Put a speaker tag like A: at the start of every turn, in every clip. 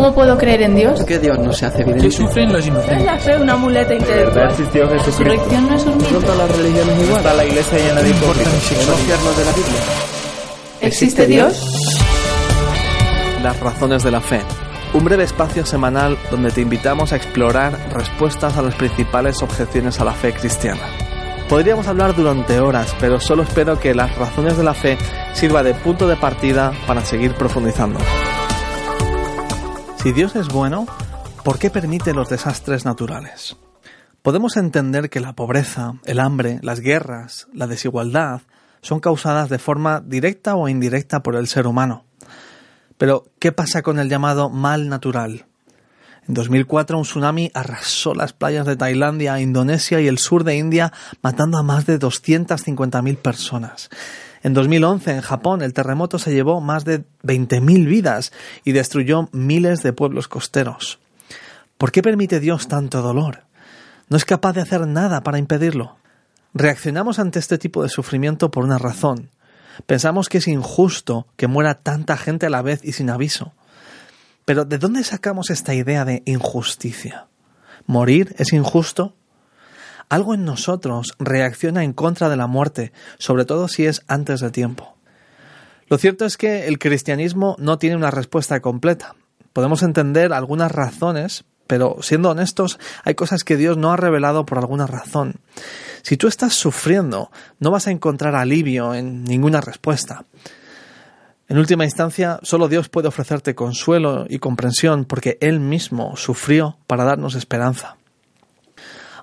A: ¿Cómo puedo creer en Dios?
B: ¿Por qué Dios no se hace
C: ¿Qué
B: evidente?
C: sufren los
A: ¿Es
C: inocentes?
A: la fe una muleta intelectual?
D: ¿Verdad existió
A: ¿La
D: Jesucristo?
A: resurrección no es un
B: ¿No
A: mito?
B: todas las religiones igual?
D: Está la iglesia llena de hipócritas.
B: ¿Podemos fiarnos de la Biblia?
A: ¿Existe Dios?
E: Las razones de la fe. Un breve espacio semanal donde te invitamos a explorar respuestas a las principales objeciones a la fe cristiana. Podríamos hablar durante horas, pero solo espero que las razones de la fe sirva de punto de partida para seguir profundizando. Si Dios es bueno, ¿por qué permite los desastres naturales? Podemos entender que la pobreza, el hambre, las guerras, la desigualdad son causadas de forma directa o indirecta por el ser humano. Pero, ¿qué pasa con el llamado mal natural? En 2004 un tsunami arrasó las playas de Tailandia, Indonesia y el sur de India, matando a más de 250.000 personas. En 2011 en Japón el terremoto se llevó más de 20.000 vidas y destruyó miles de pueblos costeros. ¿Por qué permite Dios tanto dolor? No es capaz de hacer nada para impedirlo. Reaccionamos ante este tipo de sufrimiento por una razón. Pensamos que es injusto que muera tanta gente a la vez y sin aviso. Pero ¿de dónde sacamos esta idea de injusticia? ¿Morir es injusto? Algo en nosotros reacciona en contra de la muerte, sobre todo si es antes de tiempo. Lo cierto es que el cristianismo no tiene una respuesta completa. Podemos entender algunas razones, pero siendo honestos, hay cosas que Dios no ha revelado por alguna razón. Si tú estás sufriendo, no vas a encontrar alivio en ninguna respuesta. En última instancia, solo Dios puede ofrecerte consuelo y comprensión porque Él mismo sufrió para darnos esperanza.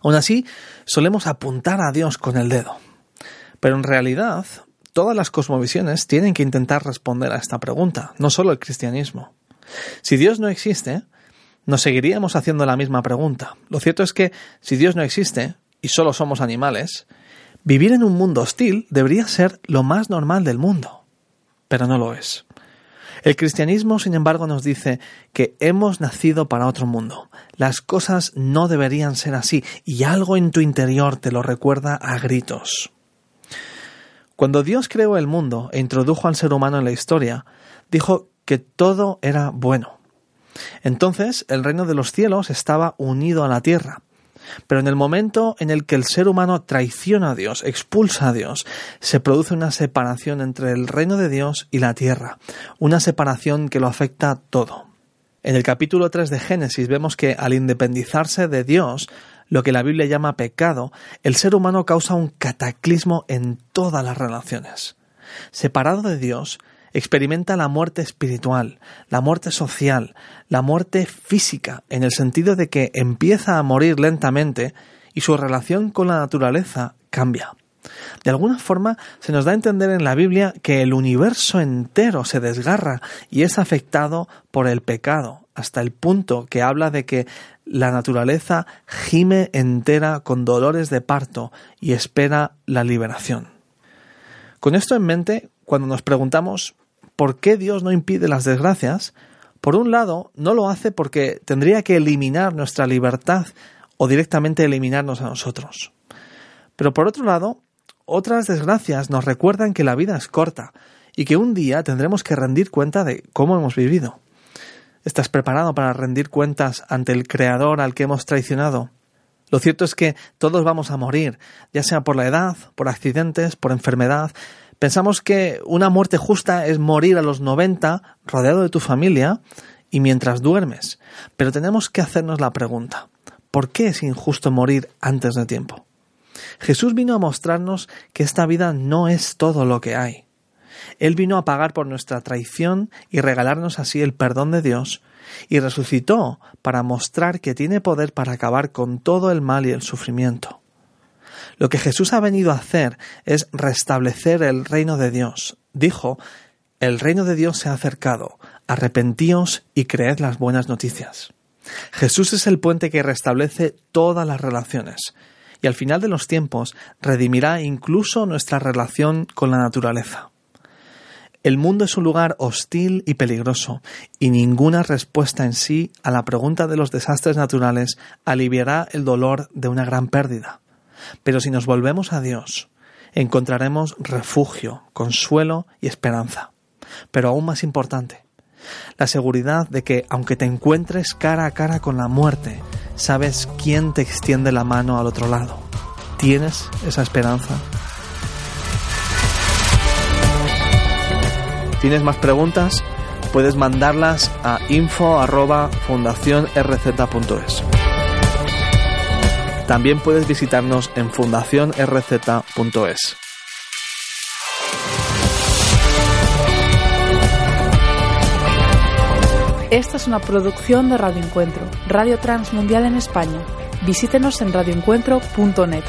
E: Aún así, solemos apuntar a Dios con el dedo. Pero en realidad, todas las cosmovisiones tienen que intentar responder a esta pregunta, no solo el cristianismo. Si Dios no existe, nos seguiríamos haciendo la misma pregunta. Lo cierto es que si Dios no existe, y solo somos animales, vivir en un mundo hostil debería ser lo más normal del mundo. Pero no lo es. El cristianismo, sin embargo, nos dice que hemos nacido para otro mundo. Las cosas no deberían ser así y algo en tu interior te lo recuerda a gritos. Cuando Dios creó el mundo e introdujo al ser humano en la historia, dijo que todo era bueno. Entonces el reino de los cielos estaba unido a la tierra. Pero en el momento en el que el ser humano traiciona a Dios, expulsa a Dios, se produce una separación entre el reino de Dios y la tierra, una separación que lo afecta todo. En el capítulo 3 de Génesis vemos que al independizarse de Dios, lo que la Biblia llama pecado, el ser humano causa un cataclismo en todas las relaciones. Separado de Dios, experimenta la muerte espiritual, la muerte social, la muerte física, en el sentido de que empieza a morir lentamente y su relación con la naturaleza cambia. De alguna forma se nos da a entender en la Biblia que el universo entero se desgarra y es afectado por el pecado, hasta el punto que habla de que la naturaleza gime entera con dolores de parto y espera la liberación. Con esto en mente, cuando nos preguntamos por qué Dios no impide las desgracias, por un lado, no lo hace porque tendría que eliminar nuestra libertad o directamente eliminarnos a nosotros. Pero por otro lado, otras desgracias nos recuerdan que la vida es corta y que un día tendremos que rendir cuenta de cómo hemos vivido. ¿Estás preparado para rendir cuentas ante el Creador al que hemos traicionado? Lo cierto es que todos vamos a morir, ya sea por la edad, por accidentes, por enfermedad. Pensamos que una muerte justa es morir a los 90 rodeado de tu familia y mientras duermes. Pero tenemos que hacernos la pregunta, ¿por qué es injusto morir antes de tiempo? Jesús vino a mostrarnos que esta vida no es todo lo que hay. Él vino a pagar por nuestra traición y regalarnos así el perdón de Dios, y resucitó para mostrar que tiene poder para acabar con todo el mal y el sufrimiento. Lo que Jesús ha venido a hacer es restablecer el reino de Dios. Dijo, el reino de Dios se ha acercado, arrepentíos y creed las buenas noticias. Jesús es el puente que restablece todas las relaciones, y al final de los tiempos redimirá incluso nuestra relación con la naturaleza. El mundo es un lugar hostil y peligroso, y ninguna respuesta en sí a la pregunta de los desastres naturales aliviará el dolor de una gran pérdida. Pero si nos volvemos a Dios, encontraremos refugio, consuelo y esperanza. Pero aún más importante, La seguridad de que, aunque te encuentres cara a cara con la muerte, sabes quién te extiende la mano al otro lado. ¿Tienes esa esperanza? ¿Tienes más preguntas? Puedes mandarlas a info@fundacionrz.es. También puedes visitarnos en fundacionrz.es.
A: Esta es una producción de Radio Encuentro, Radio Transmundial en España. Visítenos en radioencuentro.net.